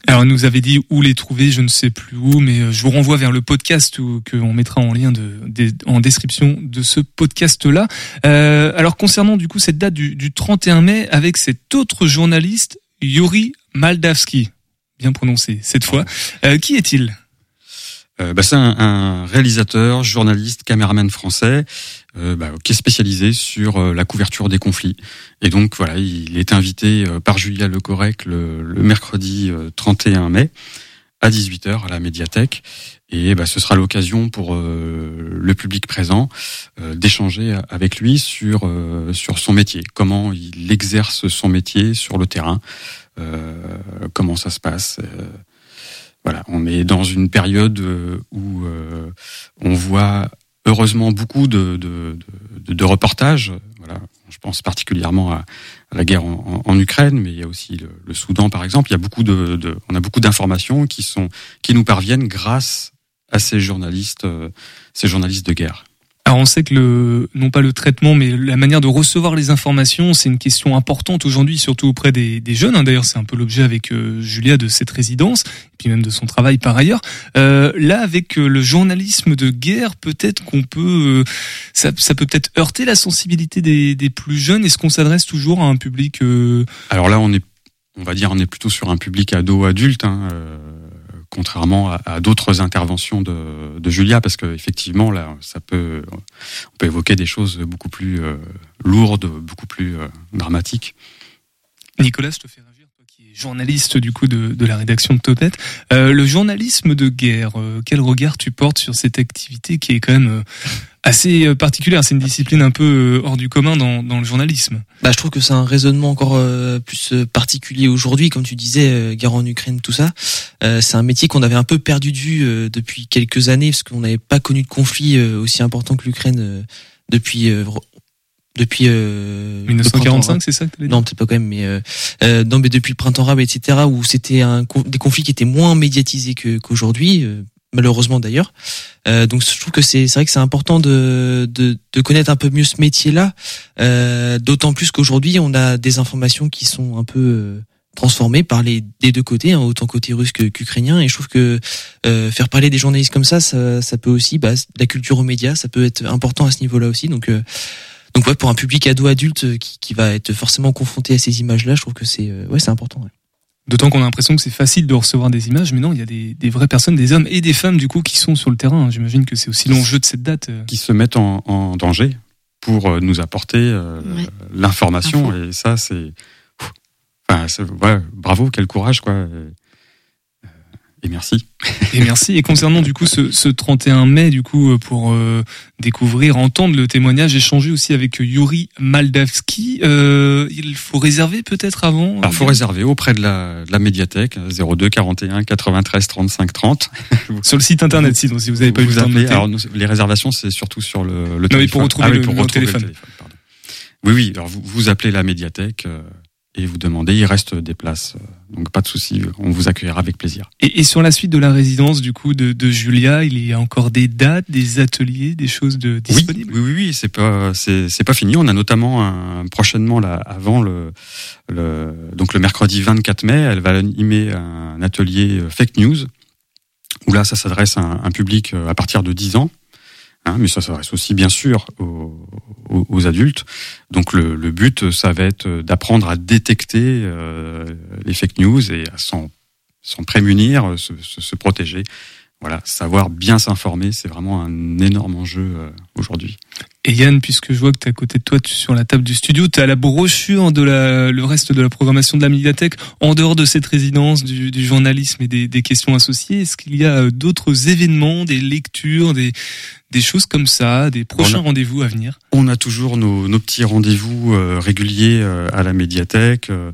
Alors, nous avait dit où les trouver, je ne sais plus où, mais euh, je vous renvoie vers le podcast où- que on mettra en lien de, en description de ce podcast-là. Euh, alors, concernant du coup cette date du, du 31 mai avec cet autre journaliste, Yuri Maldavski, bien prononcé cette fois. Euh, qui est-il? Euh, bah, c'est un, un réalisateur, journaliste, caméraman français euh, bah, qui est spécialisé sur euh, la couverture des conflits. Et donc voilà, il est invité euh, par Julia Lecorec le, le mercredi euh, 31 mai à 18h à la médiathèque. Et bah, ce sera l'occasion pour le public présent d'échanger avec lui sur sur son métier, comment il exerce son métier sur le terrain, comment ça se passe. Voilà, on est dans une période euh, où euh, on voit heureusement beaucoup de, reportages. Voilà, je pense particulièrement à, la guerre en, Ukraine, mais il y a aussi le, Soudan, par exemple. Il y a beaucoup de, de on a beaucoup d'informations qui sont qui nous parviennent grâce à ces journalistes, euh, ces journalistes de guerre. Alors on sait que le non pas le traitement mais la manière de recevoir les informations c'est une question importante aujourd'hui surtout auprès des, des jeunes. hein. D'ailleurs c'est un peu l'objet avec euh, Julia de cette résidence et puis même de son travail par ailleurs. Euh, là avec euh, le journalisme de guerre peut-être qu'on peut euh, ça, ça peut peut-être heurter la sensibilité des, des plus jeunes. Est-ce qu'on s'adresse toujours à un public Alors là on est on va dire on est plutôt sur un public ado adulte. Hein, contrairement à, d'autres interventions de, Julia, parce que effectivement là, ça peut, on peut évoquer des choses beaucoup plus euh, lourdes, beaucoup plus euh, dramatiques. Nicolas, je te fais réagir, toi qui es journaliste du coup de, de la rédaction de Topette. Euh, le journalisme de guerre, quel regard tu portes sur cette activité qui est quand même assez euh, particulière. C'est une discipline un peu euh, hors du commun dans, dans le journalisme. Bah, je trouve que c'est un raisonnement encore euh, plus particulier aujourd'hui, comme tu disais, guerre en Ukraine, tout ça. C'est un métier qu'on avait un peu perdu de vue depuis quelques années, parce qu'on n'avait pas connu de conflit aussi important que l'Ukraine depuis depuis euh, le printemps 1945, arabe. c'est ça que t'avais dit? Non, peut-être pas quand même, mais euh, euh, non, mais depuis le printemps arabe, etc., où c'était des conflits qui étaient moins médiatisés que qu'aujourd'hui, malheureusement d'ailleurs. Euh, donc je trouve que c'est vrai que c'est important de, de de connaître un peu mieux ce métier-là, euh, d'autant plus qu'aujourd'hui on a des informations qui sont un peu euh, transformées par les des deux côtés, hein, autant côté russe qu'ukrainien. Et je trouve que euh, faire parler des journalistes comme ça, ça, ça peut aussi, bah, la culture aux médias, ça peut être important à ce niveau-là aussi. Donc euh, donc ouais, pour un public ado-adulte euh, qui, qui va être forcément confronté à ces images-là, je trouve que c'est ouais, c'est important. ouais. D'autant qu'on a l'impression que c'est facile de recevoir des images, mais non, il y a des, des vraies personnes, des hommes et des femmes du coup qui sont sur le terrain. J'imagine que c'est aussi l'enjeu de cette date. euh. qui se mettent en, en danger pour euh, nous apporter euh, Ouais. l'information et ça c'est enfin c'est- ouais, bravo quel courage quoi et, euh, merci Et merci. Et concernant du coup ce, ce 31 mai, du coup euh, pour euh, découvrir, entendre le témoignage, échanger aussi avec Yuri Maldavski, euh, il faut réserver peut-être avant. alors faut réserver auprès de la, de la médiathèque 02 41 93 35 30 sur le site internet, sinon si vous n'avez pas eu le temps de noter. alors les réservations c'est surtout sur le, le mais téléphone pour retrouver Ah oui, le pour de retrouver le téléphone. pardon. oui oui alors vous, vous appelez la médiathèque euh, et vous demandez il reste des places euh, donc pas de souci on vous accueillera avec plaisir Et, et sur la suite de la résidence du coup de, de Julia, il y a encore des dates, des ateliers, des choses de Oui, disponibles. oui, oui, oui, c'est pas, c'est, pas fini. On a notamment un, prochainement là, avant le, le, donc le mercredi 24 mai, elle va animer un atelier euh, fake news où là, ça s'adresse à un, un public euh, à partir de 10 ans. Hein, mais ça s'adresse aussi bien sûr aux, adultes. Donc le, but, ça va être d'apprendre à détecter euh, les fake news et à s'en, prémunir, se, protéger. Voilà, savoir bien s'informer, c'est vraiment un énorme enjeu euh, aujourd'hui. Et Yann, puisque je vois que tu es à côté de toi tu- sur la table du studio, tu as la brochure de la, le reste de la programmation de la médiathèque en dehors de cette résidence du, journalisme et des, questions associées. Est-ce qu'il y a euh, d'autres événements, des lectures, des, des choses comme ça, des prochains rendez-vous à venir On a toujours nos, nos petits rendez-vous euh, réguliers euh, à la médiathèque. Euh,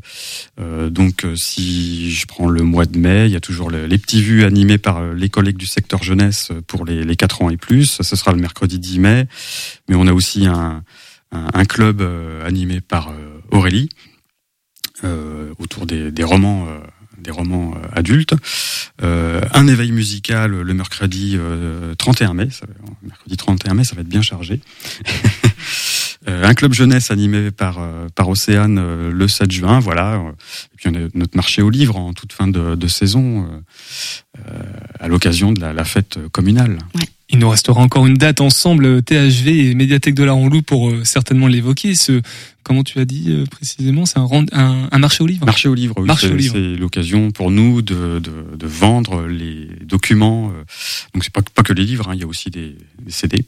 euh, donc, euh, si je prends le mois de mai, il y a toujours le- les petits vues animés par euh, les collègues du secteur jeunesse pour les, les 4 ans et plus. Ce sera le mercredi 10 mai. Mais on a aussi un, un, un club animé par Aurélie euh, autour des, des romans. Euh, des romans euh, adultes, Euh, un éveil musical le mercredi euh, 31 mai, ça, mercredi 31 mai, ça va être bien chargé. Euh, un club jeunesse animé par euh, par Océane euh, le 7 juin, voilà. Et puis on a notre marché aux livres en toute fin de, saison, euh, euh, à l'occasion de la fête communale. Il nous restera encore une date ensemble, euh, THV et Médiathèque de la Ronlou, pour euh, certainement l'évoquer. Ce, comment tu as dit euh, précisément C'est un, un, un marché aux livres Marché aux livres, oui, Marché c'est l'occasion pour nous de, de, de vendre les documents. Donc c'est pas, pas que les livres, hein, il y a aussi des, des CD.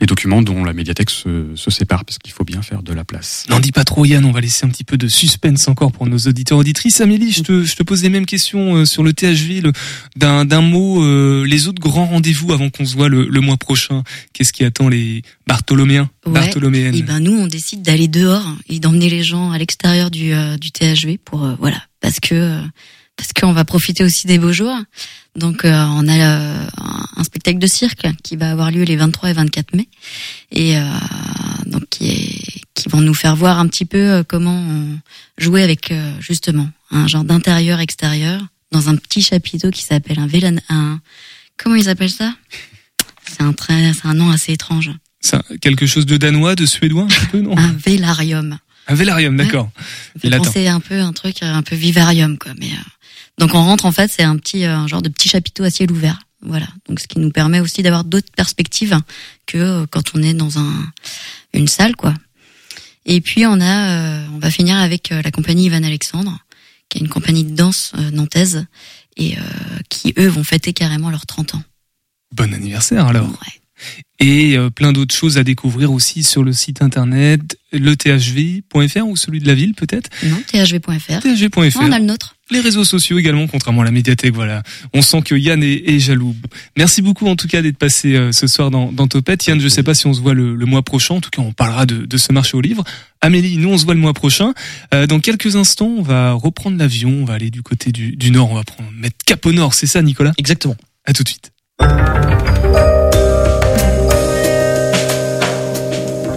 Les documents dont la médiathèque se, se sépare parce qu'il faut bien faire de la place. N'en dis pas trop Yann, on va laisser un petit peu de suspense encore pour nos auditeurs auditrices. Amélie, je te, je te pose les mêmes questions euh, sur le THV, le- d'un d'un mot, euh, les autres grands rendez-vous avant qu'on se voit le, le mois prochain. Qu'est-ce qui attend les Bartholoméens, Ouais. Bartholoméennes Et ben nous, on décide d'aller dehors et d'emmener les gens à l'extérieur du, euh, du THV pour euh, voilà, parce que euh, parce qu'on va profiter aussi des beaux jours. Donc euh, on a euh, un, spectacle de cirque qui va avoir lieu les 23 et 24 mai et euh, donc qui est qui vont nous faire voir un petit peu euh, comment on jouer avec euh, justement un genre d'intérieur extérieur dans un petit chapiteau qui s'appelle un vélan un comment ils appellent ça? C'est un très c'est un nom assez étrange. C'est un- quelque chose de danois, de suédois, un petit peu, non? Un vélarium. Un vélarium, d'accord. Ça Latin. penser un peu un truc un peu vivarium quoi mais euh, donc on rentre en fait c'est un petit euh, un genre de petit chapiteau à ciel ouvert voilà donc ce qui nous permet aussi d'avoir d'autres perspectives que euh, quand on est dans un une salle quoi et puis on a euh, on va finir avec la compagnie Ivan Alexandre qui est une compagnie de danse nantaise et qui eux vont fêter carrément leurs 30 ans Bon anniversaire alors. Ouais. Et euh, plein d'autres choses à découvrir aussi sur le site internet, le thv.fr ou celui de la ville peut-être? Non, thv.fr. thv.fr. on a le nôtre. Les réseaux sociaux également, contrairement à la médiathèque, voilà. On sent que Yann est, est jaloux. Merci beaucoup en tout cas d'être passé euh, ce soir dans, dans Topette. Yann, je sais pas si on se voit le, le mois prochain. En tout cas, on parlera de, de ce marché au livre. Amélie, nous on se voit le mois prochain. Euh, dans quelques instants, on va reprendre l'avion, on va aller du côté du, du nord, on va prendre, mettre cap au nord, c'est ça Nicolas? Exactement. À tout de suite.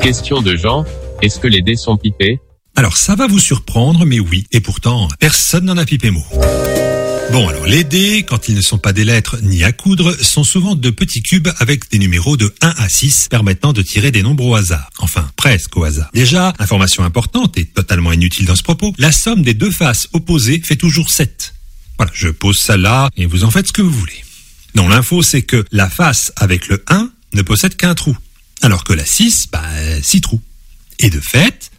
Question de Jean, est-ce que les dés sont pipés? Alors ça va vous surprendre, mais oui, et pourtant, personne n'en a pipé mot. Bon, alors les dés, quand ils ne sont pas des lettres ni à coudre, sont souvent de petits cubes avec des numéros de 1 à 6 permettant de tirer des nombres au hasard. Enfin, presque au hasard. Déjà, information importante et totalement inutile dans ce propos, la somme des deux faces opposées fait toujours 7. Voilà, je pose ça là et vous en faites ce que vous voulez. Non, l'info c'est que la face avec le 1 ne possède qu'un trou, alors que la 6, bah, 6 trous. Et de fait,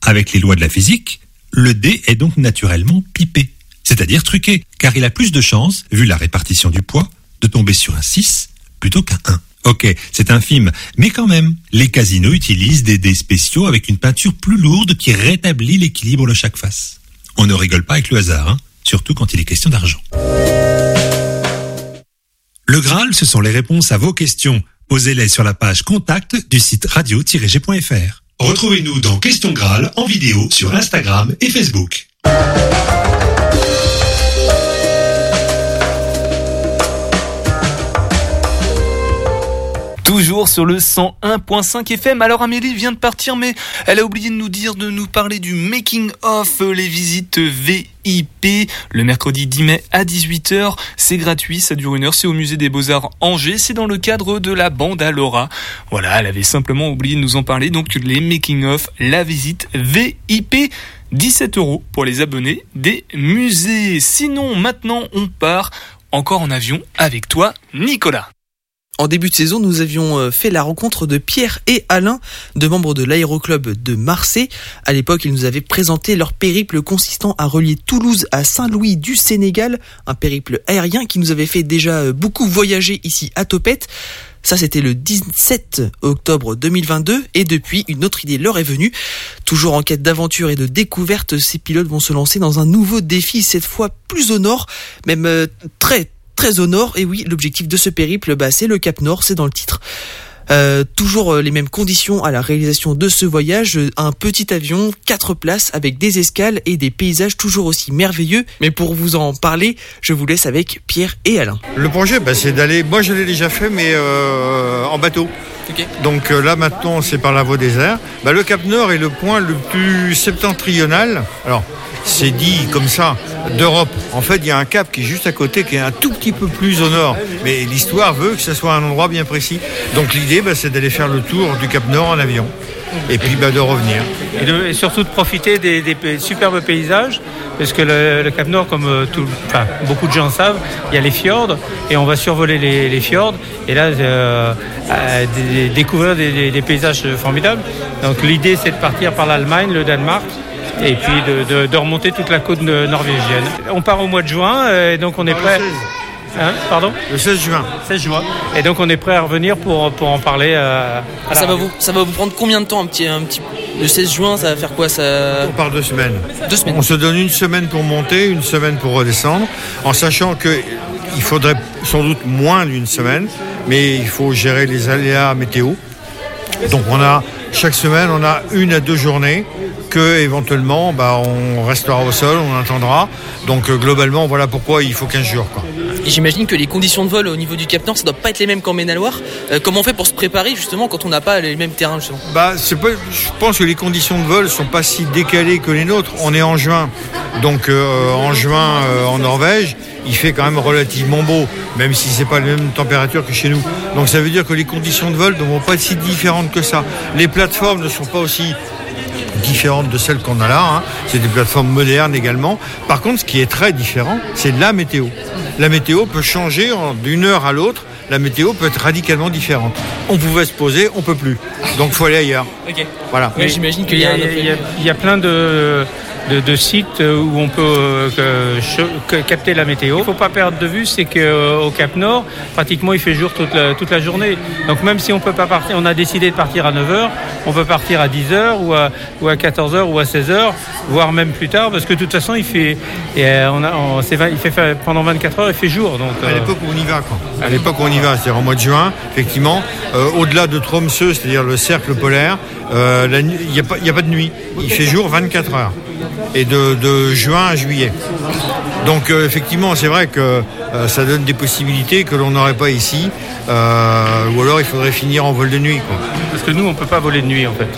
avec les lois de la physique, le dé est donc naturellement pipé, c'est-à-dire truqué, car il a plus de chances, vu la répartition du poids, de tomber sur un 6 plutôt qu'un 1. Ok, c'est infime, mais quand même, les casinos utilisent des dés spéciaux avec une peinture plus lourde qui rétablit l'équilibre de chaque face. On ne rigole pas avec le hasard, hein, surtout quand il est question d'argent. Le Graal, ce sont les réponses à vos questions. Posez-les sur la page contact du site radio-g.fr. Retrouvez-nous dans Question Graal en vidéo sur Instagram et Facebook. Toujours sur le 101.5 FM. Alors Amélie vient de partir, mais elle a oublié de nous dire, de nous parler du making of les visites VIP le mercredi 10 mai à 18h. C'est gratuit, ça dure une heure. C'est au musée des Beaux-Arts Angers. C'est dans le cadre de la bande à Laura. Voilà, elle avait simplement oublié de nous en parler. Donc les making of, la visite VIP. 17 euros pour les abonnés des musées. Sinon, maintenant, on part encore en avion avec toi, Nicolas. En début de saison, nous avions euh, fait la rencontre de Pierre et Alain, deux membres de l'aéroclub de Marseille. À l'époque, ils nous avaient présenté leur périple consistant à relier Toulouse à Saint-Louis du Sénégal, un périple aérien qui nous avait fait déjà euh, beaucoup voyager ici à Topette. Ça, c'était le 17 octobre 2022 et depuis, une autre idée leur est venue. Toujours en quête d'aventure et de découverte, ces pilotes vont se lancer dans un nouveau défi, cette fois plus au nord, même euh, très très au nord. Et oui, l'objectif de ce périple, bah, c'est le Cap Nord, c'est dans le titre. Euh, toujours euh, les mêmes conditions à la réalisation de ce voyage, euh, un petit avion, quatre places avec des escales et des paysages toujours aussi merveilleux. Mais pour vous en parler, je vous laisse avec Pierre et Alain. Le projet, bah, c'est d'aller. Moi, je l'ai déjà fait, mais euh, en bateau. Donc euh, là, maintenant, c'est par la voie des airs. Bah, le Cap Nord est le point le plus septentrional. Alors, c'est dit comme ça d'Europe. En fait, il y a un cap qui est juste à côté, qui est un tout petit peu plus au nord. Mais l'histoire veut que ce soit un endroit bien précis. Donc l'idée, bah, c'est d'aller faire le tour du Cap Nord en avion. Et puis bah, de revenir. et, de- et surtout de profiter des, superbes paysages, parce que le, le Cap Nord, comme euh, tout- enfin, beaucoup de gens savent, il y a les fjords, et on va survoler les, les fjords, et là, euh, euh, dé- découvrir des, paysages formidables. Donc l'idée, c'est de partir par l'Allemagne, le Danemark, et puis de, de- de remonter toute la côte norvégienne. On part au mois de juin, euh, et donc on est prêt... Hein, pardon Le 16 juin. 16 juin. Et donc on est prêt à revenir pour, pour en parler euh, à la Ça va, vous, ça va vous prendre combien de temps un petit, un petit, Le 16 juin, ça va faire quoi ça... On part deux semaines. Deux semaines. On se donne une semaine pour monter, une semaine pour redescendre, en sachant que il faudrait sans doute moins d'une semaine, mais il faut gérer les aléas météo. Donc on a chaque semaine, on a une à deux journées que éventuellement, bah, on restera au sol, on attendra. Donc euh, globalement, voilà pourquoi il faut 15 jours. Quoi. Et j'imagine que les conditions de vol au niveau du Cap Nord, ça doit pas être les mêmes qu'en Maine-et-Loire. Euh, comment on fait pour se préparer justement quand on n'a pas les mêmes terrains justement? Bah, c'est pas, je pense que les conditions de vol sont pas si décalées que les nôtres. On est en juin, donc euh, en juin en Norvège, il fait quand même relativement beau, même si c'est pas la même température que chez nous. Donc ça veut dire que les conditions de vol ne vont pas être si différentes que ça. Les plateformes ne sont pas aussi différentes de celles qu'on a là. hein. C'est des plateformes modernes également. Par contre, ce qui est très différent, c'est la météo. La météo peut changer d'une heure à l'autre. La météo peut être radicalement différente. On pouvait se poser, on peut plus. Donc faut aller ailleurs. Ok. Voilà. Ouais, j'imagine qu'il y a plein de, de, de sites où on peut euh, capter la météo. Il ne faut pas perdre de vue, c'est qu'au Cap Nord, pratiquement il fait jour toute la, toute la journée. Donc même si on peut pas partir, on a décidé de partir à 9h, on peut partir à 10h ou à, ou à 14h ou à 16h, voire même plus tard, parce que de toute façon il fait, et, euh, on a, on- c'est vingt- il fait fa- pendant 24 heures, il fait jour. Donc, À euh, l'époque où on y va, quoi. À l'époque où on y va, c'est-à-dire au mois de juin, effectivement, euh, au-delà de Tromsø, c'est-à-dire le cercle polaire, euh, il n'y a, pas- de nuit. Il fait jour 24 heures. Et de, de juin à juillet. Donc euh, effectivement, c'est vrai que euh, ça donne des possibilités que l'on n'aurait pas ici. Euh, ou alors il faudrait finir en vol de nuit. Quoi. Parce que nous, on peut pas voler de nuit en fait.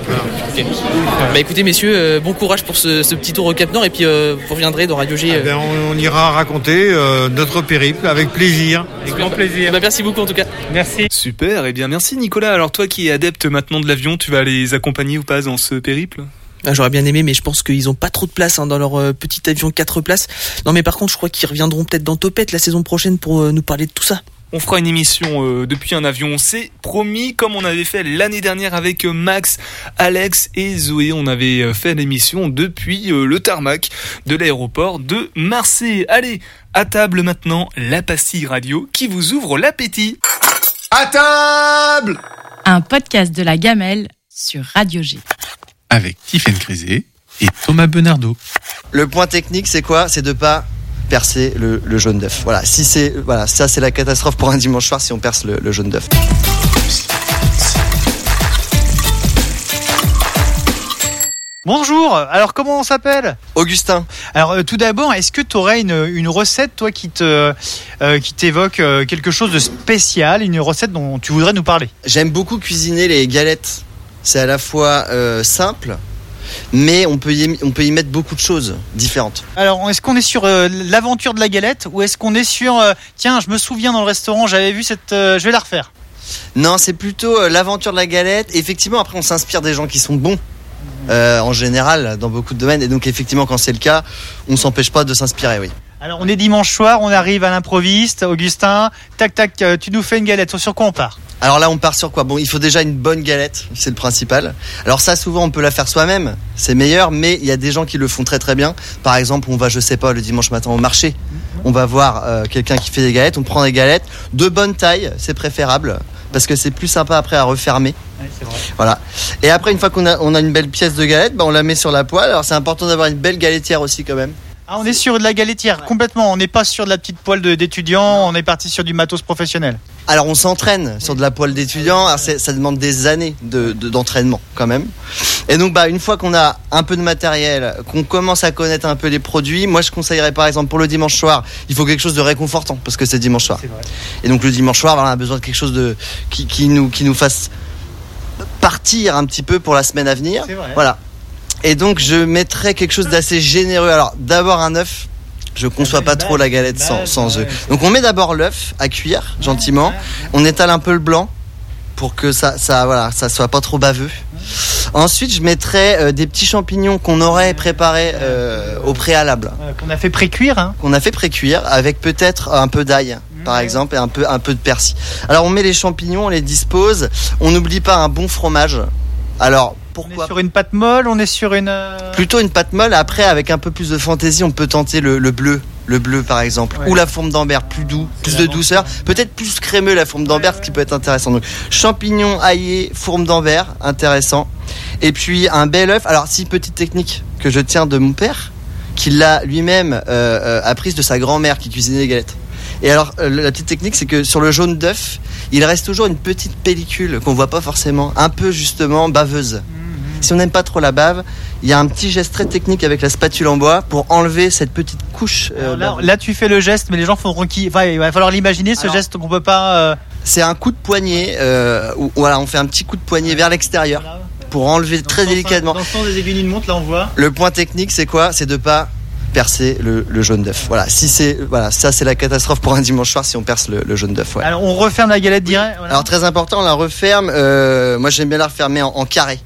Bah écoutez messieurs, euh, bon courage pour ce, ce petit tour au Cap Nord et puis euh, vous reviendrez dans Radio G. Eh ben, on, on ira raconter euh, notre périple avec plaisir. Avec grand plaisir. Bah, merci beaucoup en tout cas. Merci. Super, et bien merci Nicolas. Alors toi qui es adepte maintenant de l'avion, tu vas les accompagner ou pas dans ce périple? Ah, J'aurais bien aimé, mais je pense qu'ils ont pas trop de place hein, dans leur euh, petit avion 4 places. Non, mais par contre, je crois qu'ils reviendront peut-être dans Topette la saison prochaine pour euh, nous parler de tout ça. On fera une émission euh, depuis un avion, c'est promis, comme on avait fait l'année dernière avec euh, Max, Alex et Zoé. On avait euh, fait l'émission depuis euh, le tarmac de l'aéroport de Marseille. Allez, à table maintenant, la pastille radio qui vous ouvre l'appétit. À table Un podcast de la gamelle sur Radio G. Avec Tiffaine Crisé et Thomas Benardo. Le point technique, c'est quoi? C'est de pas percer le, le jaune d'œuf. Voilà, si c'est voilà, ça c'est la catastrophe pour un dimanche soir si on perce le, le jaune d'œuf. Bonjour, alors comment on s'appelle? Augustin. Alors euh, tout d'abord, est-ce que tu aurais une, une recette, toi, qui te euh, qui t'évoque euh, quelque chose de spécial, une recette dont tu voudrais nous parler? J'aime beaucoup cuisiner les galettes. C'est à la fois euh, simple, mais on peut, y, on peut y mettre beaucoup de choses différentes. Alors, est-ce qu'on est sur euh, l'aventure de la galette ou est-ce qu'on est sur euh, tiens, je me souviens dans le restaurant, j'avais vu cette, euh, je vais la refaire. Non, c'est plutôt l'aventure de la galette. Effectivement, après, on s'inspire des gens qui sont bons. euh, en général, dans beaucoup de domaines, et donc effectivement, quand c'est le cas, on s'empêche pas de s'inspirer, oui. Alors, on est dimanche soir, on arrive à l'improviste, Augustin, tac tac, euh, tu nous fais une galette. Sur quoi on part Alors là, on part sur quoi? Bon, il faut déjà une bonne galette, c'est le principal. Alors ça, souvent, on peut la faire soi-même, c'est meilleur, mais il y a des gens qui le font très très bien. Par exemple, on va, je sais pas, le dimanche matin au marché, on va voir euh, quelqu'un qui fait des galettes, on prend des galettes de bonne taille, c'est préférable, parce que c'est plus sympa après à refermer. Voilà. Et après, une fois qu'on a, on a une belle pièce de galette, bah, on la met sur la poêle. Alors c'est important d'avoir une belle galettière aussi quand même. Ah, on est sur de la galettière, complètement. On n'est pas sur de la petite poêle d'étudiant, on est parti sur du matos professionnel. Alors on s'entraîne sur de la poêle d'étudiant, ça demande des années de- de- d'entraînement quand même. Et donc bah une fois qu'on a un peu de matériel, qu'on commence à connaître un peu les produits, moi je conseillerais par exemple pour le dimanche soir, il faut quelque chose de réconfortant parce que c'est dimanche soir. Et donc le dimanche soir, on a besoin de quelque chose de qui, qui nous qui nous fasse partir un petit peu pour la semaine à venir. Voilà. Et donc je mettrais quelque chose d'assez généreux. Alors d'abord un œuf. Je conçois pas trop la galette sans, sans œuf. Donc on met d'abord l'œuf à cuire gentiment. On étale un peu le blanc pour que ça, ça, voilà, ça soit pas trop baveux. Ensuite, je mettrais euh, des petits champignons qu'on aurait préparés euh, au préalable, Qu'on a fait pré-cuire, hein. qu'on a fait pré-cuire avec peut-être un peu d'ail, par exemple, et un peu, un peu de persil. Alors on met les champignons, on les dispose. On n'oublie pas un bon fromage. Alors pourquoi Sur une pâte molle, on est sur une. euh, Plutôt une pâte molle. Après, avec un peu plus de fantaisie, on peut tenter le, le bleu. Le bleu, par exemple. Ouais. Ou la fourme d'Ambert, plus doux, plus de douceur. Peut-être plus crémeux, la fourme d'Ambert, ce qui peut être intéressant. Donc, champignons aillés, fourme d'Ambert, intéressant. Et puis, un bel œuf. Alors, si, petite technique que je tiens de mon père, qui l'a lui-même euh, euh, apprise de sa grand-mère qui cuisinait les galettes. Et alors, la petite technique, c'est que sur le jaune d'œuf, il reste toujours une petite pellicule qu'on voit pas forcément, un peu justement baveuse. Si on n'aime pas trop la bave, il y a un petit geste très technique avec la spatule en bois pour enlever cette petite couche. euh, Là, tu fais le geste, mais les gens faudront qui. Enfin, il va falloir l'imaginer, ce Alors- geste qu'on peut pas. euh, C'est un coup de poignet. euh, où- voilà, on fait un petit coup de poignet vers l'extérieur pour enlever très délicatement. Dans le sens des aiguilles d'une montre, là, on voit. Le point technique, c'est quoi? C'est de pas percer le, le jaune d'œuf. Voilà, si c'est voilà, ça c'est la catastrophe pour un dimanche soir si on perce le, le jaune d'œuf. Ouais. Alors, on referme la galette direct. voilà. Alors très important, on la referme. euh, moi j'aime bien la refermer en, en carré,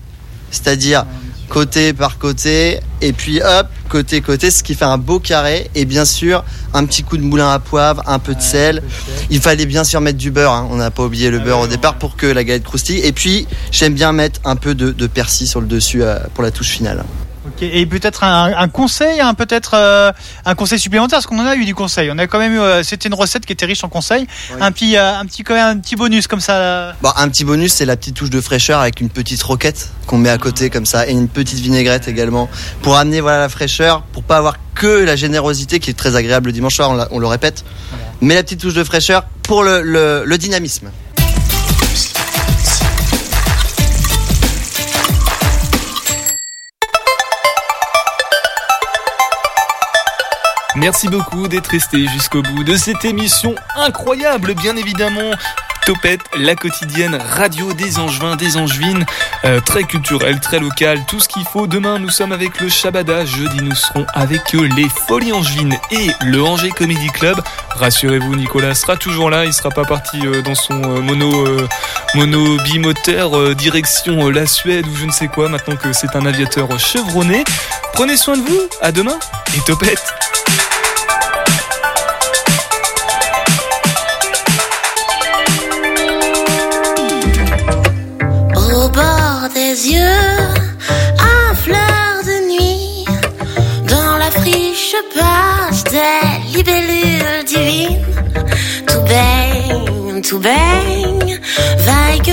c'est-à-dire côté par côté, et puis hop, côté côté, ce qui fait un beau carré. Et bien sûr, un petit coup de moulin à poivre, un peu de sel. Il fallait bien sûr mettre du beurre. hein. On n'a pas oublié le beurre au départ pour que la galette croustille. Et puis j'aime bien mettre un peu de, de persil sur le dessus euh, pour la touche finale. Ok, Et peut-être un, un conseil, un peut-être euh, un conseil supplémentaire, parce qu'on en a eu du conseil. On a quand même eu, euh, c'était une recette qui était riche en conseils. Un petit, euh, un petit, quand même, un petit bonus comme ça. Bon, un petit bonus, c'est la petite touche de fraîcheur avec une petite roquette qu'on met à côté comme ça et une petite vinaigrette également pour amener voilà la fraîcheur, pour pas avoir que la générosité qui est très agréable le dimanche soir, on, l'a- on le répète. Mais la petite touche de fraîcheur pour le, le- le dynamisme. Merci beaucoup d'être resté jusqu'au bout de cette émission incroyable, bien évidemment. Topette, la quotidienne radio des Angevins, des Angevines, euh, très culturelle, très locale, tout ce qu'il faut. Demain, nous sommes avec le Shabada. Jeudi, nous serons avec les Folies Angevines et le Angers Comedy Club. Rassurez-vous, Nicolas sera toujours là. Il sera pas parti euh, dans son euh, mono, mono bimoteur direction la Suède ou je ne sais quoi. Maintenant que c'est un aviateur chevronné. Prenez soin de vous. À demain et Topette. Yeux, fleur de nuit, dans la friche passe des libellules divines. Tout baigne, tout baigne, vaille que